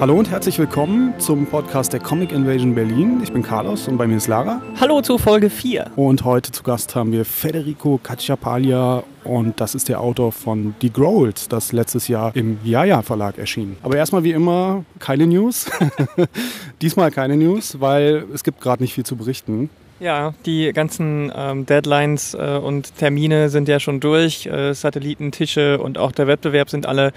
Hallo und herzlich willkommen zum Podcast der Comic Invasion Berlin. Ich bin Carlos und bei mir ist Lara. Hallo zu Folge 4. Und heute zu Gast haben wir Federico Cacciapaglia und das ist der Autor von Die Growls, das letztes Jahr im Jaja Verlag erschien. Aber erstmal wie immer keine News. Diesmal keine News, weil es gibt gerade nicht viel zu berichten. Ja, die ganzen ähm, Deadlines äh, und Termine sind ja schon durch. Äh, Satellitentische und auch der Wettbewerb sind alle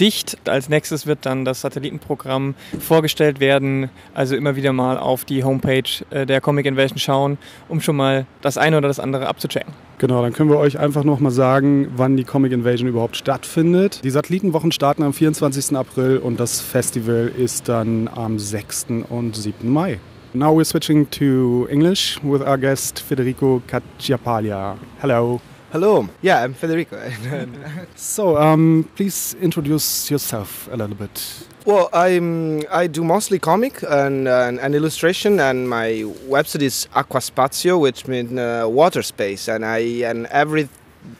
dicht. Als nächstes wird dann das Satellitenprogramm vorgestellt werden. Also immer wieder mal auf die Homepage äh, der Comic Invasion schauen, um schon mal das eine oder das andere abzuchecken. Genau, dann können wir euch einfach noch mal sagen, wann die Comic Invasion überhaupt stattfindet. Die Satellitenwochen starten am 24. April und das Festival ist dann am 6. und 7. Mai. Now we're switching to English with our guest Federico Cacciapaglia. Hello. Hello. Yeah, I'm Federico. so, um, please introduce yourself a little bit. Well, I'm I do mostly comic and, and, and illustration, and my website is Aquaspazio, which means uh, water space, and I and every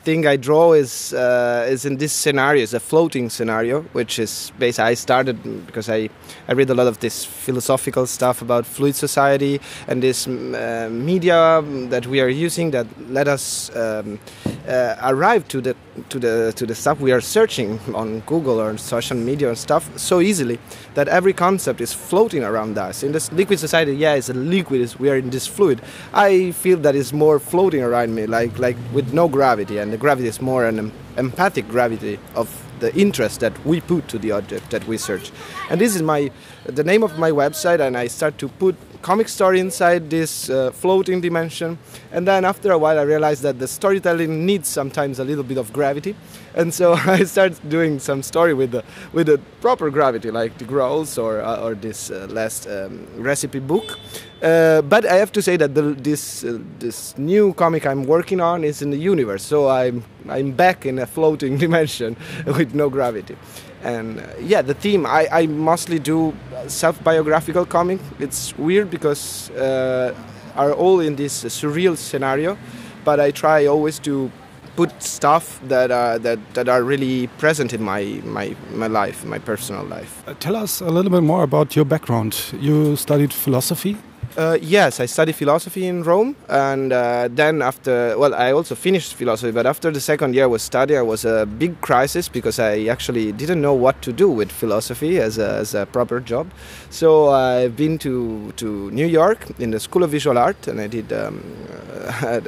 thing I draw is uh, is in this scenario. It's a floating scenario, which is based. I started because I I read a lot of this philosophical stuff about fluid society and this uh, media that we are using that let us um, uh, arrive to the to the to the stuff we are searching on Google or social media and stuff so easily that every concept is floating around us. In this liquid society, yeah, it's a liquid. we are in this fluid. I feel that it's more floating around me, like like with no gravity, and the gravity is more an empathic gravity of the interest that we put to the object that we search. And this is my the name of my website, and I start to put comic story inside this uh, floating dimension. And then after a while, I realized that the storytelling needs sometimes a little bit of gravity, and so I started doing some story with the with the proper gravity, like the Grolls or uh, or this uh, last um, recipe book. Uh, but I have to say that the, this uh, this new comic I'm working on is in the universe, so I'm I'm back in a floating dimension with no gravity and uh, yeah the theme I, I mostly do self-biographical comic. It's weird because uh, are all in this surreal scenario but i try always to put stuff that are that, that are really present in my my, my life my personal life. Uh, tell us a little bit more about your background. You studied philosophy uh, yes, I studied philosophy in Rome, and uh, then after, well, I also finished philosophy. But after the second year I was study, I was a big crisis because I actually didn't know what to do with philosophy as a, as a proper job. So I've been to to New York in the School of Visual Art, and I did um, uh,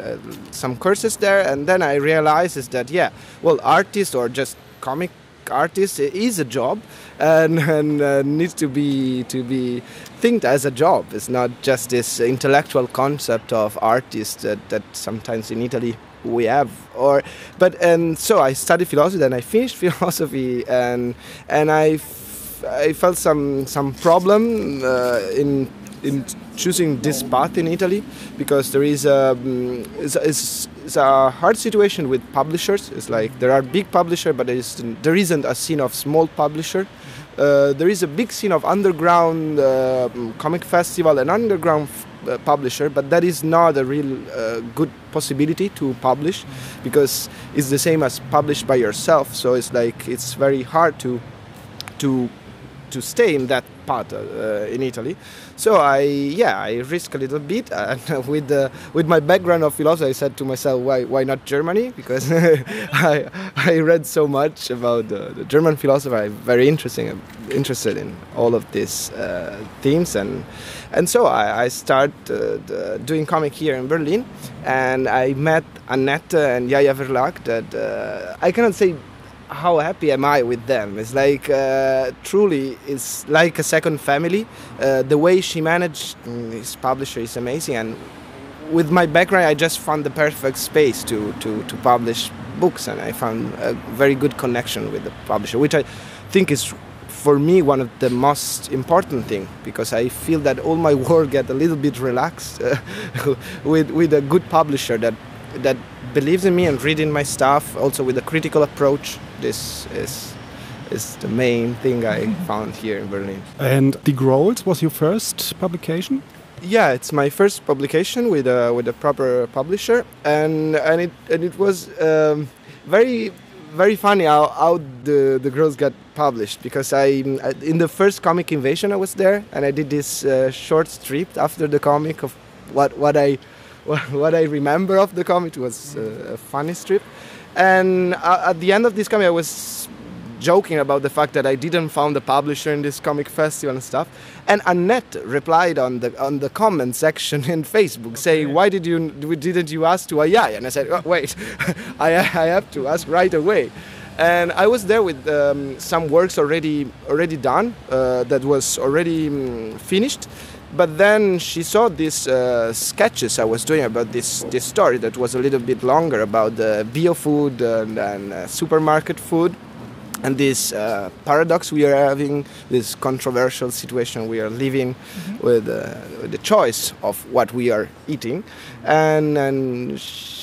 some courses there. And then I realized is that yeah, well, artist or just comic artist is a job and, and uh, needs to be to be think as a job. It's not just this intellectual concept of artists that, that sometimes in Italy we have or but and so I studied philosophy then I finished philosophy and and I, I felt some some problem uh, in in choosing this path in Italy because there is a, um, it's, it's, it's, a hard situation with publishers. It's like there are big publishers, but there, is, there isn't a scene of small publisher. Uh, there is a big scene of underground uh, comic festival and underground uh, publisher, but that is not a real uh, good possibility to publish because it's the same as published by yourself. So it's like it's very hard to to to stay in that part uh, in Italy. So I, yeah, I risk a little bit, and with uh, with my background of philosophy, I said to myself, why why not Germany? Because I I read so much about the, German philosopher I'm very interesting, interested in all of these uh, themes, and and so I, I started uh, doing comic here in Berlin, and I met Annette and Jaja Verlag. That uh, I cannot say how happy am I with them? It's like uh, truly, it's like a second family. Uh, the way she managed this publisher is amazing, and with my background, I just found the perfect space to to to publish books, and I found a very good connection with the publisher, which I think is for me one of the most important thing because I feel that all my work get a little bit relaxed uh, with with a good publisher that that believes in me and reading my stuff, also with a critical approach. This is is the main thing I found here in Berlin. And the Grolls was your first publication? Yeah, it's my first publication with a with a proper publisher, and and it and it was um, very very funny how, how the the Grolls got published because I in the first comic invasion I was there and I did this uh, short strip after the comic of what what I what I remember of the comic it was uh, a funny strip, and uh, at the end of this comic I was joking about the fact that I didn't found a publisher in this comic festival and stuff. And Annette replied on the on the comment section in Facebook okay. saying, "Why did you didn't you ask to Jaja?" And I said, oh, "Wait, I I have to ask right away." And I was there with um, some works already already done uh, that was already um, finished. But then she saw these uh, sketches I was doing about this, this story that was a little bit longer about the bio food and, and uh, supermarket food and this uh, paradox we are having, this controversial situation we are living mm-hmm. with, uh, with, the choice of what we are eating, and and she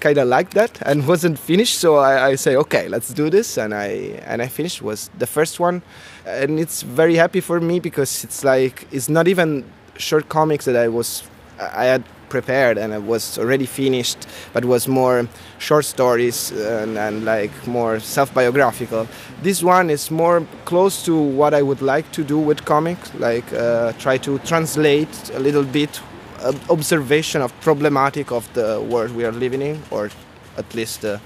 kind of liked that and wasn't finished. So I, I, say, okay, let's do this, and I and I finished. Was the first one, and it's very happy for me because it's like it's not even short comics that I was I had prepared and it was already finished, but was more short stories and, and like more self-biographical. This one is more close to what I would like to do with comics, like uh, try to translate a little bit observation of problematic of the world we are living in, or at least uh,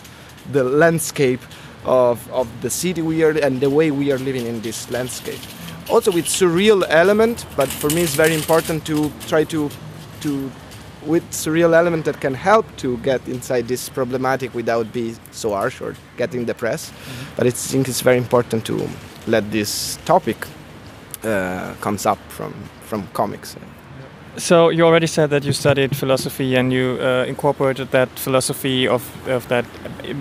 the landscape of, of the city we are and the way we are living in this landscape. Also with surreal element, but for me it's very important to try to to with surreal element that can help to get inside this problematic without being so harsh or getting depressed. Mm-hmm. But I think it's very important to let this topic uh, comes up from from comics. So you already said that you studied philosophy and you uh, incorporated that philosophy of, of that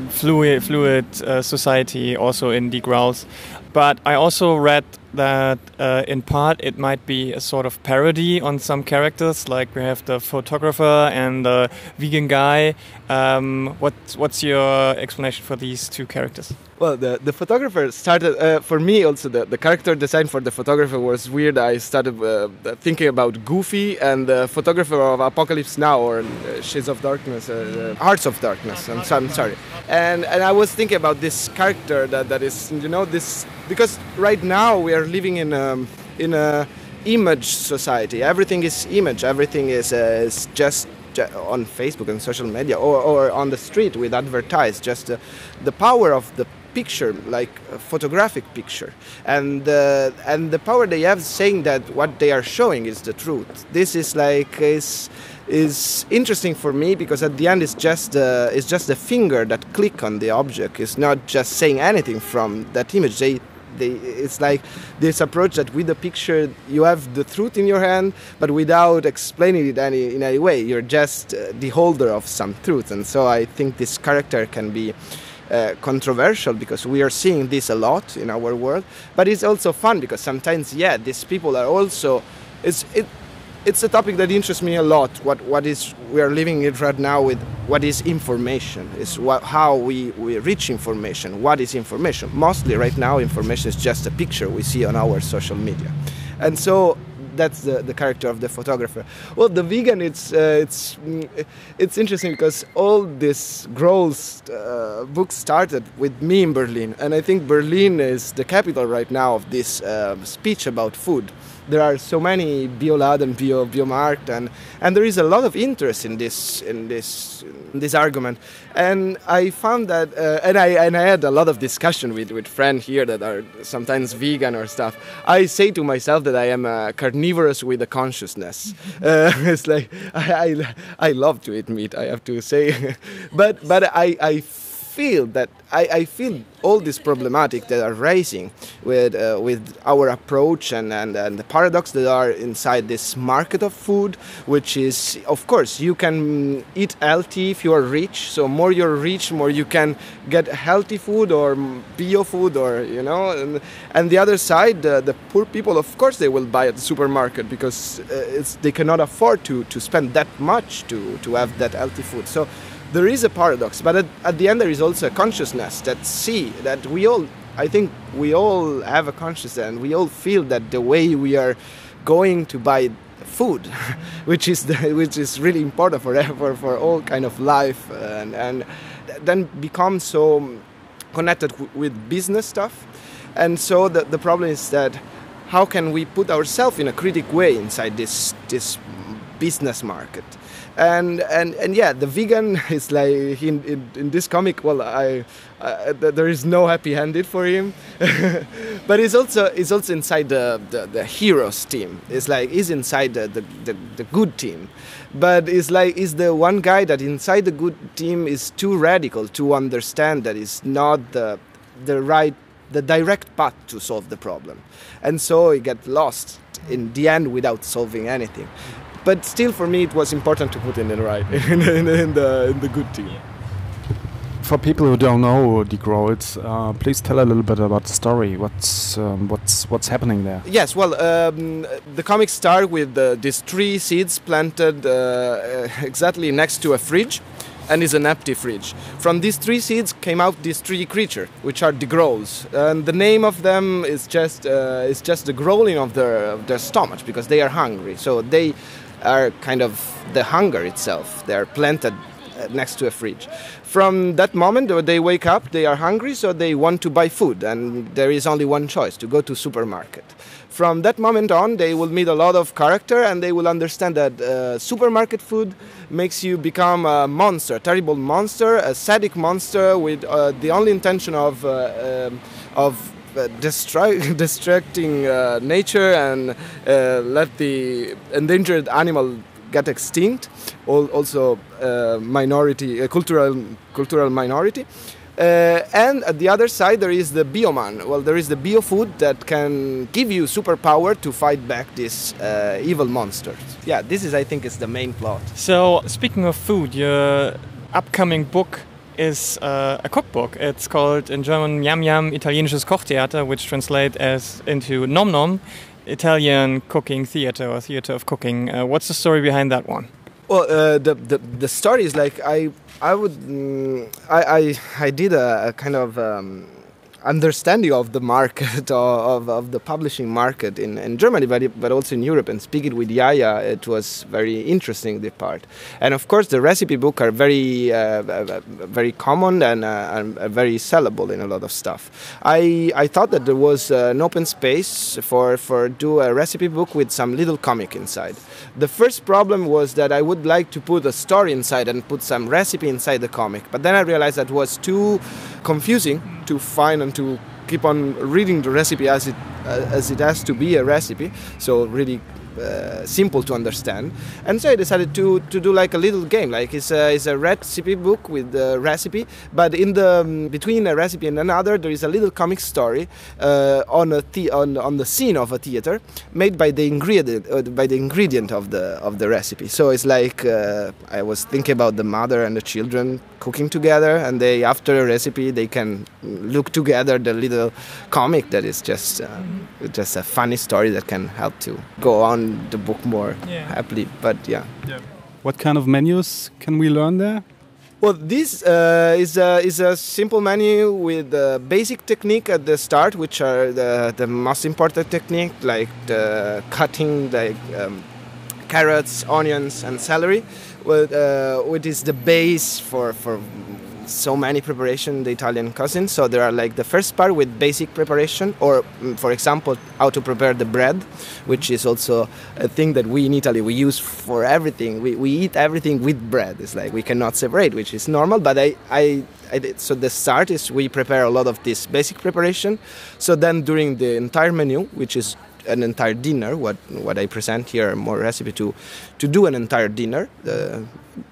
fluid fluid uh, society also in Die Grolls. But I also read that uh, in part it might be a sort of parody on some characters, like we have the photographer and the vegan guy. Um, what, what's your explanation for these two characters? Well, the, the photographer started, uh, for me also, the, the character design for the photographer was weird. I started uh, thinking about Goofy and the photographer of Apocalypse Now or uh, Shades of Darkness, uh, uh, Hearts of Darkness, I'm, so, I'm sorry. And, and I was thinking about this character that, that is, you know, this, because right now we are living in a, in a image society. Everything is image, everything is, uh, is just on Facebook and social media or, or on the street with advertise just uh, the power of the picture, like a photographic picture, and uh, and the power they have saying that what they are showing is the truth. This is like is is interesting for me because at the end it's just uh, it's just the finger that click on the object. It's not just saying anything from that image. They they, it's like this approach that with the picture you have the truth in your hand, but without explaining it any, in any way. You're just uh, the holder of some truth, and so I think this character can be uh, controversial because we are seeing this a lot in our world. But it's also fun because sometimes, yeah, these people are also. It's it, it's a topic that interests me a lot. What what is we are living it right now with what is information? Is what how we we reach information. What is information? Mostly right now, information is just a picture we see on our social media, and so that's the, the character of the photographer. Well, the vegan, it's uh, it's mm, it's interesting because all this Grolls uh, book started with me in Berlin, and I think Berlin is the capital right now of this uh, speech about food there are so many biolad and bio biomarked and and there is a lot of interest in this in this in this argument. And i found that uh, and i and i had a lot of discussion with with friends here that are sometimes vegan or stuff. I say to myself that i am a carnivorous with a consciousness. Uh, it's like I, I i love to eat meat i have to say. But but i i feel that I, I feel all this problematic that are raising with uh, with our approach and, and, and the paradox that are inside this market of food, which is of course you can eat healthy if you are rich. So more you're rich, more you can get healthy food or bio food or you know. And, and the other side, uh, the poor people, of course, they will buy at the supermarket because uh, they cannot afford to to spend that much to to have that healthy food. So there is a paradox, but at, at the end there is also a consciousness that see that we all, I think we all have a consciousness and we all feel that the way we are going to buy food, which is the, which is really important for for, for all kind of life, uh, and, and then become so connected with business stuff. And so the, the problem is that how can we put ourselves in a critic way inside this this business market? And and and yeah the vegan is like in, in, in this comic well i uh, there is no happy handed for him. But it's also it's also inside the, the, the heroes team. It's like he's inside the, the, the, the good team. But it's like he's the one guy that inside the good team is too radical to understand that it's not the the right the direct path to solve the problem. And so he gets lost in the end without solving anything but still for me it was important to put in the right in, in, in the in the good team for people who don't know Die Grolls, uh, please tell a little bit about the story. What's um, what's what's happening there? Yes, well, um, the comics start with uh, these three seeds planted uh, exactly next to a fridge, and is an empty fridge. From these three seeds came out these three creatures, which are the Grolls, and the name of them is just uh, is just the growling of their of their stomach because they are hungry. So they are kind of the hunger itself. They are planted uh, next to a fridge. From that moment, they wake up, they are hungry, so they want to buy food, and there is only one choice: to go to supermarket. From that moment on, they will meet a lot of character, and they will understand that uh, supermarket food makes you become a monster, a terrible monster, a sadic monster with uh, the only intention of uh, um, of uh, distracting uh, nature and uh, let the endangered animal get extinct. Also, minority, cultural cultural minority. Uh, and at the other side, there is the bioman. Well, there is the bio food that can give you superpower to fight back these uh, evil monsters. Yeah, this is, I think, is the main plot. So, speaking of food, your upcoming book is uh, a cookbook. It's called in German Yam Yam Italienisches Kochtheater, which translates as into Nom Nom, Italian cooking theater or theater of cooking. Uh, what's the story behind that one? Well, uh, the, the the story is like I I would mm, I, I I did a, a kind of um, understanding of the market of, of the publishing market in, in Germany but, but also in Europe and speaking with Jaja it was very interesting the part. And of course the recipe book are very uh, uh very common and, uh, and, very sellable in a lot of stuff. I, I thought that there was an open space for, for do a recipe book with some little comic inside. The first problem was that I would like to put a story inside and put some recipe inside the comic but then I realized that was too confusing to find to keep on reading the recipe as it as it has to be a recipe. So really uh, simple to understand. And so I decided to, to do like a little game, like it's a, it's a recipe book with the recipe, but in the um, between a recipe and another there is a little comic story uh, on a the- on, on the scene of a theater made by the ingredient uh, by the ingredient of the of the recipe. So it's like uh, I was thinking about the mother and the children cooking together, and they after a recipe they can look together the little comic that is just uh, just a funny story that can help to go on the book more yeah. happily. But yeah. yeah. What kind of menus can we learn there? Well, this uh, is, a, is a simple menu with the basic technique at the start, which are the, the most important technique, like the cutting like um, carrots, onions, and celery, with, uh, which is the base for, for so many preparation the Italian cuisine. So there are like the first part with basic preparation, or mm, for example, how to prepare the bread, which is also a thing that we in Italy we use for everything. We, we eat everything with bread. It's like we cannot separate, which is normal. But I, I, I did. so the start is we prepare a lot of this basic preparation. So then during the entire menu, which is an entire dinner. What what I present here more recipe to to do an entire dinner, uh,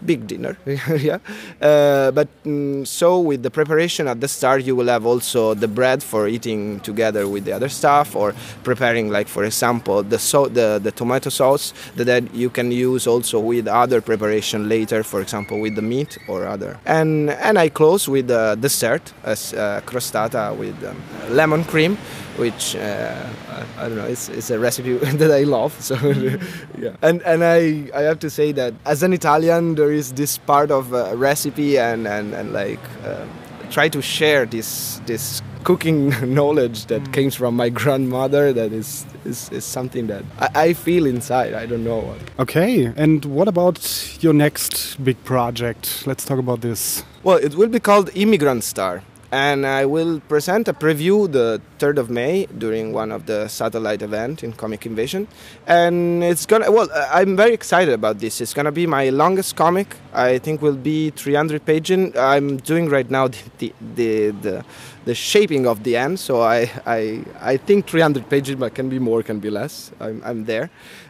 big dinner, yeah. Uh, but mm, so with the preparation at the start, you will have also the bread for eating together with the other stuff, or preparing like for example the so the, the tomato sauce that you can use also with other preparation later, for example with the meat or other. And and I close with the dessert as uh, crostata with um, lemon cream, which uh, I, I, don't know, it's, it's a recipe that I love. So yeah, and and I I have to say that as an Italian, there is this part of a recipe and and and like uh, try to share this this cooking knowledge that mm. came from my grandmother that is, is, is something that I, I, feel inside. I don't know. Okay, and what about your next big project? Let's talk about this. Well, it will be called Immigrant Star and I will present a preview the 3rd of May during one of the satellite event in Comic Invasion. And it's gonna, well, uh, I'm very excited about this. It's gonna be my longest comic. I think will be 300 pages. I'm doing right now the, the, the, the shaping of the end, so I, I, I think 300 pages, but can be more, can be less. I'm, I'm there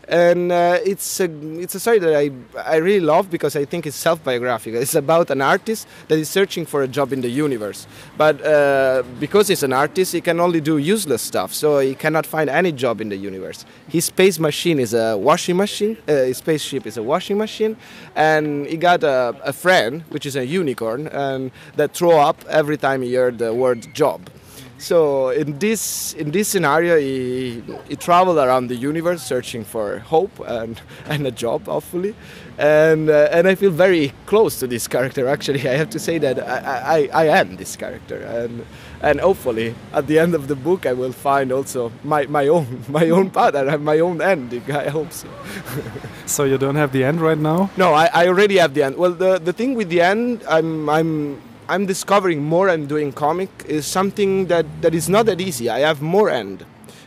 and uh, it's a it's a story that I I really love because I think it's self-biographical. It's about an artist that is searching for a job in the universe, but uh, because he's an artist, he can only do useless stuff. So he cannot find any job in the universe. His space machine is a washing machine. Uh, his spaceship is a washing machine, and he got a, a friend which is a unicorn, and that throw up every time he heard the word job. So in this in this scenario, he, he traveled around the universe searching for hope and, and a job, hopefully, and uh, and I feel very close to this character. Actually, I have to say that I, I, I am this character, and and hopefully at the end of the book, I will find also my, my own my own path and my own ending. I hope so. so you don't have the end right now? No, I, I already have the end. Well, the the thing with the end, I'm I'm I'm discovering more I'm doing comic is something that, that is not that easy. I have more end.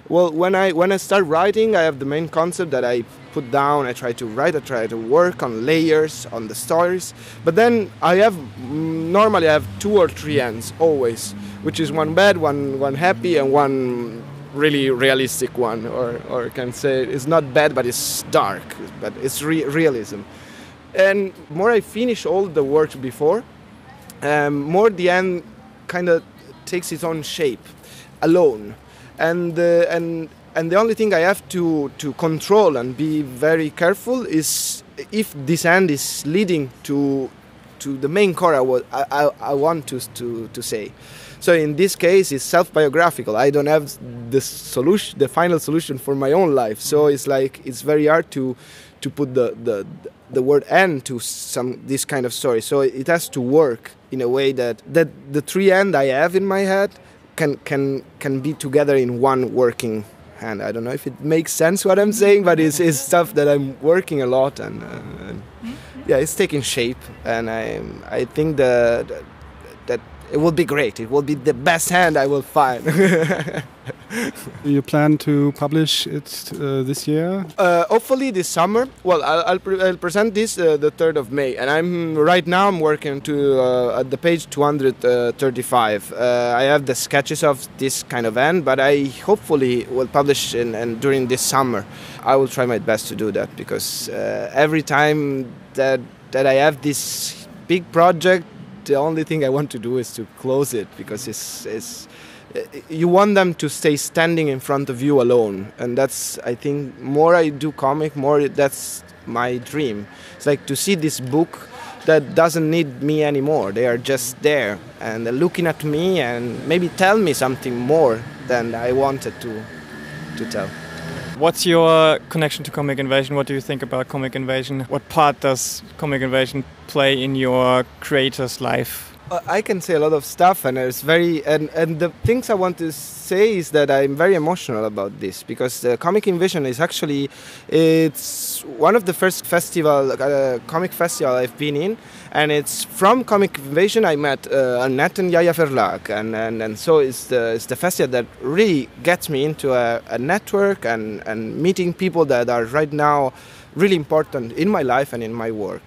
Well, when I when I start writing, I have the main concept that I put down. I try to write. I try to work on layers on the stories. But then I have mm, normally I have two or three ends always, which is one bad, one one happy, and one really realistic one, or or can say it's not bad, but it's dark, but it's re- realism. And more I finish all the work before, um, more the end kind of takes its own shape alone and uh, and and the only thing I have to to control and be very careful is if this end is leading to to the main core I, I, I want to, to, to say. So in this case, it's self-biographical. I don't have the solution, the final solution for my own life. So it's like it's very hard to to put the the, the word end to some this kind of story. So it has to work in a way that that the three end I have in my head can can can be together in one working hand. I don't know if it makes sense what I'm saying, but it's, it's stuff that I'm working a lot and, uh, and yeah, it's taking shape, and I I think that that it will be great. It will be the best hand I will find. you plan to publish it uh, this year? Uh, hopefully this summer. Well, I'll, I'll, pre I'll present this uh, the 3rd of May, and I'm right now I'm working to uh, at the page 235. Uh, I have the sketches of this kind of end, but I hopefully will publish in, and during this summer. I will try my best to do that because uh, every time that that I have this big project, the only thing I want to do is to close it because it's it's eh, you want them to stay standing in front of you alone. And that's i think more i do comic more that's my dream. It's like to see this book that doesn't need me anymore. They are just there and they're looking at me and maybe tell me something more than i wanted to to tell What's your connection to Comic Invasion? What do you think about Comic Invasion? What part does Comic Invasion play in your creator's life? I can say a lot of stuff, and it's very and and the things I want to say is that I'm very emotional about this because the Comic Invasion is actually it's one of the first festival uh, comic festival I've been in, and it's from Comic Invasion I met uh, Annette and Jaja Verlag, and, and and so it's the it's the festival that really gets me into a, a network and and meeting people that are right now really important in my life and in my work.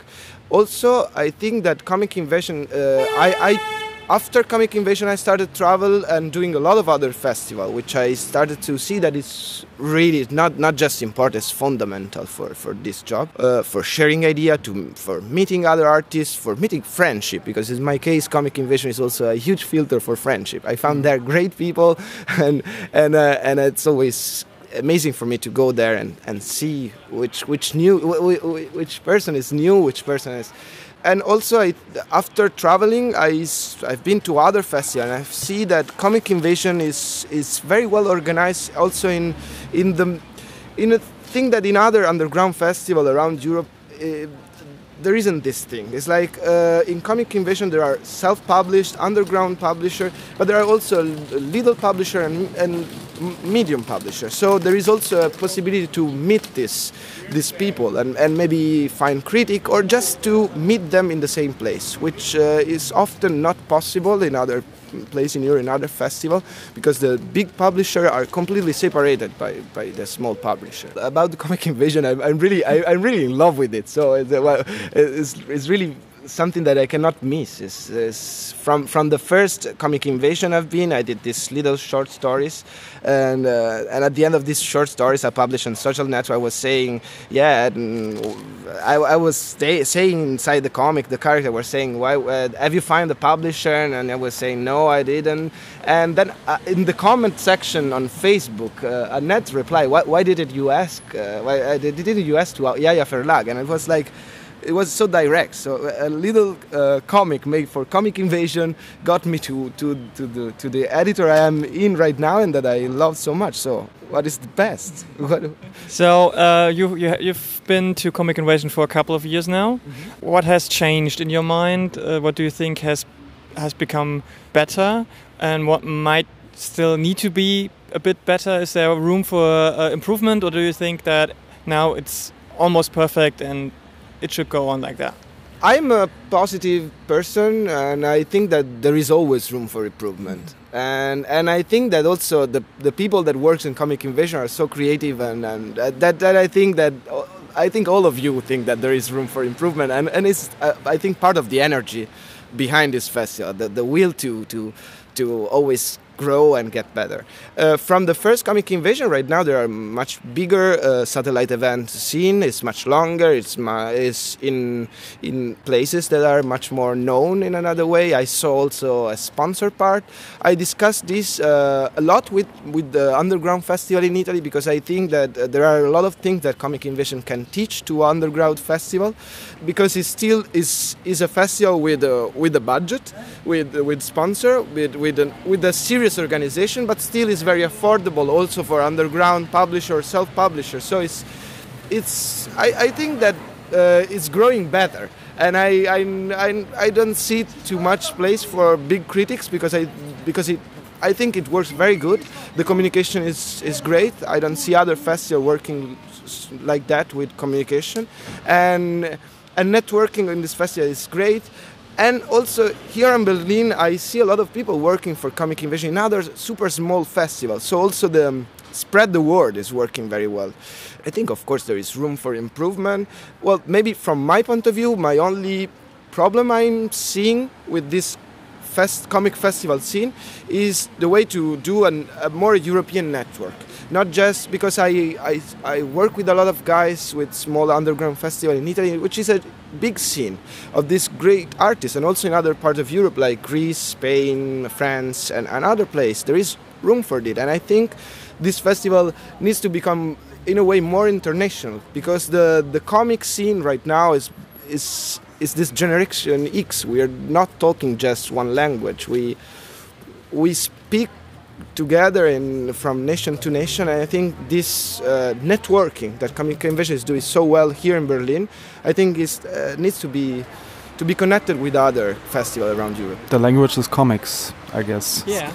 Also, I think that Comic Invasion, uh, I, I after Comic Invasion, I started travel and doing a lot of other festival, which I started to see that it's really not not just important, it's fundamental for for this job, uh, for sharing idea, to for meeting other artists, for meeting friendship. Because in my case, Comic Invasion is also a huge filter for friendship. I found there great people, and and uh, and it's always amazing for me to go there and, and see which which new which person is new, which person is, and also I, after traveling, I, I've been to other festivals and I see that Comic Invasion is, is very well organized also in, in, the, in a thing that in other underground festivals around Europe, uh, there isn't this thing. It's like uh, in Comic Invasion there are self-published, underground publisher, but there are also little publisher and, and medium publisher. So there is also a possibility to meet this, these people and, and maybe find critic or just to meet them in the same place, which uh, is often not possible in other place in Europe in other festival because the big publisher are completely separated by, by the small publisher. About the comic invasion, I'm, I'm really I, am really in love with it. So it's, it's, it's really something that I cannot miss. Is, from from the first comic invasion I've been, I did these little short stories, and uh, and at the end of these short stories I published on social network, I was saying, yeah, I, I was stay, saying inside the comic, the character was saying, why uh, have you found the publisher? And I was saying, no, I didn't. And then uh, in the comment section on Facebook, uh, Annette replied, why, why didn't you ask? Uh, why uh, didn't you ask to Jaja Verlag? And it was like it was so direct. So a little uh, comic made for Comic Invasion got me to, to, to, the, to the editor I am in right now and that I love so much. So what is the best? so uh, you, you, you've been to Comic Invasion for a couple of years now. Mm -hmm. What has changed in your mind? Uh, what do you think has, has become better? And what might still need to be a bit better? Is there room for uh, improvement, or do you think that now it's almost perfect and it should go on like that. I'm a positive person, and I think that there is always room for improvement. And and I think that also the the people that works in Comic Invasion are so creative, and, and that that I think that I think all of you think that there is room for improvement, and and it's uh, I think part of the energy behind this festival, the the will to to to always grow and get better. Uh, from the first Comic Invasion, right now there are much bigger uh, satellite event scene. It's much longer. It's, it's in in places that are much more known in another way. I saw also a sponsor part. I discussed this uh, a lot with with the underground festival in Italy because I think that uh, there are a lot of things that Comic Invasion can teach to underground festival because it still is is a festival with a, with a budget, with with sponsor, with with an, with a serious serious organization, but still is very affordable also for underground publisher, self-publisher. So it's, it's I, I think that uh, it's growing better. And I, I, I, I don't see too much place for big critics because I, because it, I think it works very good. The communication is, is great. I don't see other festivals working like that with communication. And, and networking in this festival is great. And also here in Berlin, I see a lot of people working for Comic Invasion in other super small festivals. So also the um, spread the word is working very well. I think, of course, there is room for improvement. Well, maybe from my point of view, my only problem I'm seeing with this fest, comic festival scene is the way to do an, a more European network. Not just because I, I, I work with a lot of guys with small underground festival in Italy, which is a big scene of these great artists, and also in other parts of Europe like Greece, Spain, France, and, and other places. There is room for it, and I think this festival needs to become, in a way, more international because the the comic scene right now is is is this generation X. We are not talking just one language. We we speak together and from nation to nation. And I think this uh, networking that Comic Invasion is doing so well here in Berlin, I think is uh, needs to be to be connected with other festivals around Europe. The language is comics, I guess. Yeah.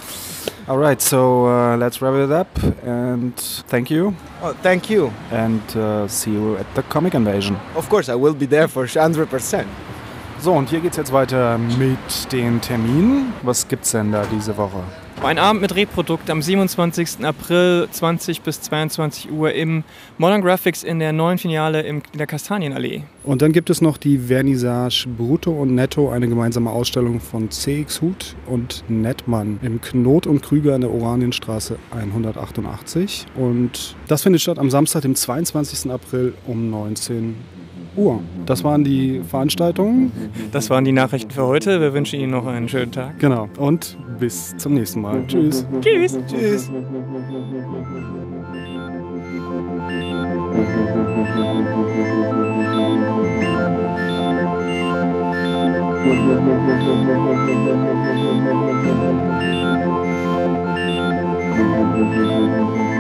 All right, so uh, let's wrap it up and thank you. Oh, thank you. And uh, see you at the Comic Invasion. Of course, I will be there for 100%. So, und hier geht's jetzt weiter mit den Terminen. Was gibt's denn da diese Woche? Ein Abend mit Reprodukt am 27. April 20 bis 22 Uhr im Modern Graphics in der neuen Filiale in der Kastanienallee. Und dann gibt es noch die Vernissage Brutto und Netto, eine gemeinsame Ausstellung von CX Hut und Nettmann im Knot und Krüger in der Oranienstraße 188. Und das findet statt am Samstag, dem 22. April um 19 Uhr. Uhr. Das waren die Veranstaltungen. Das waren die Nachrichten für heute. Wir wünschen Ihnen noch einen schönen Tag. Genau. Und bis zum nächsten Mal. Tschüss. Tschüss. Tschüss. Thank you.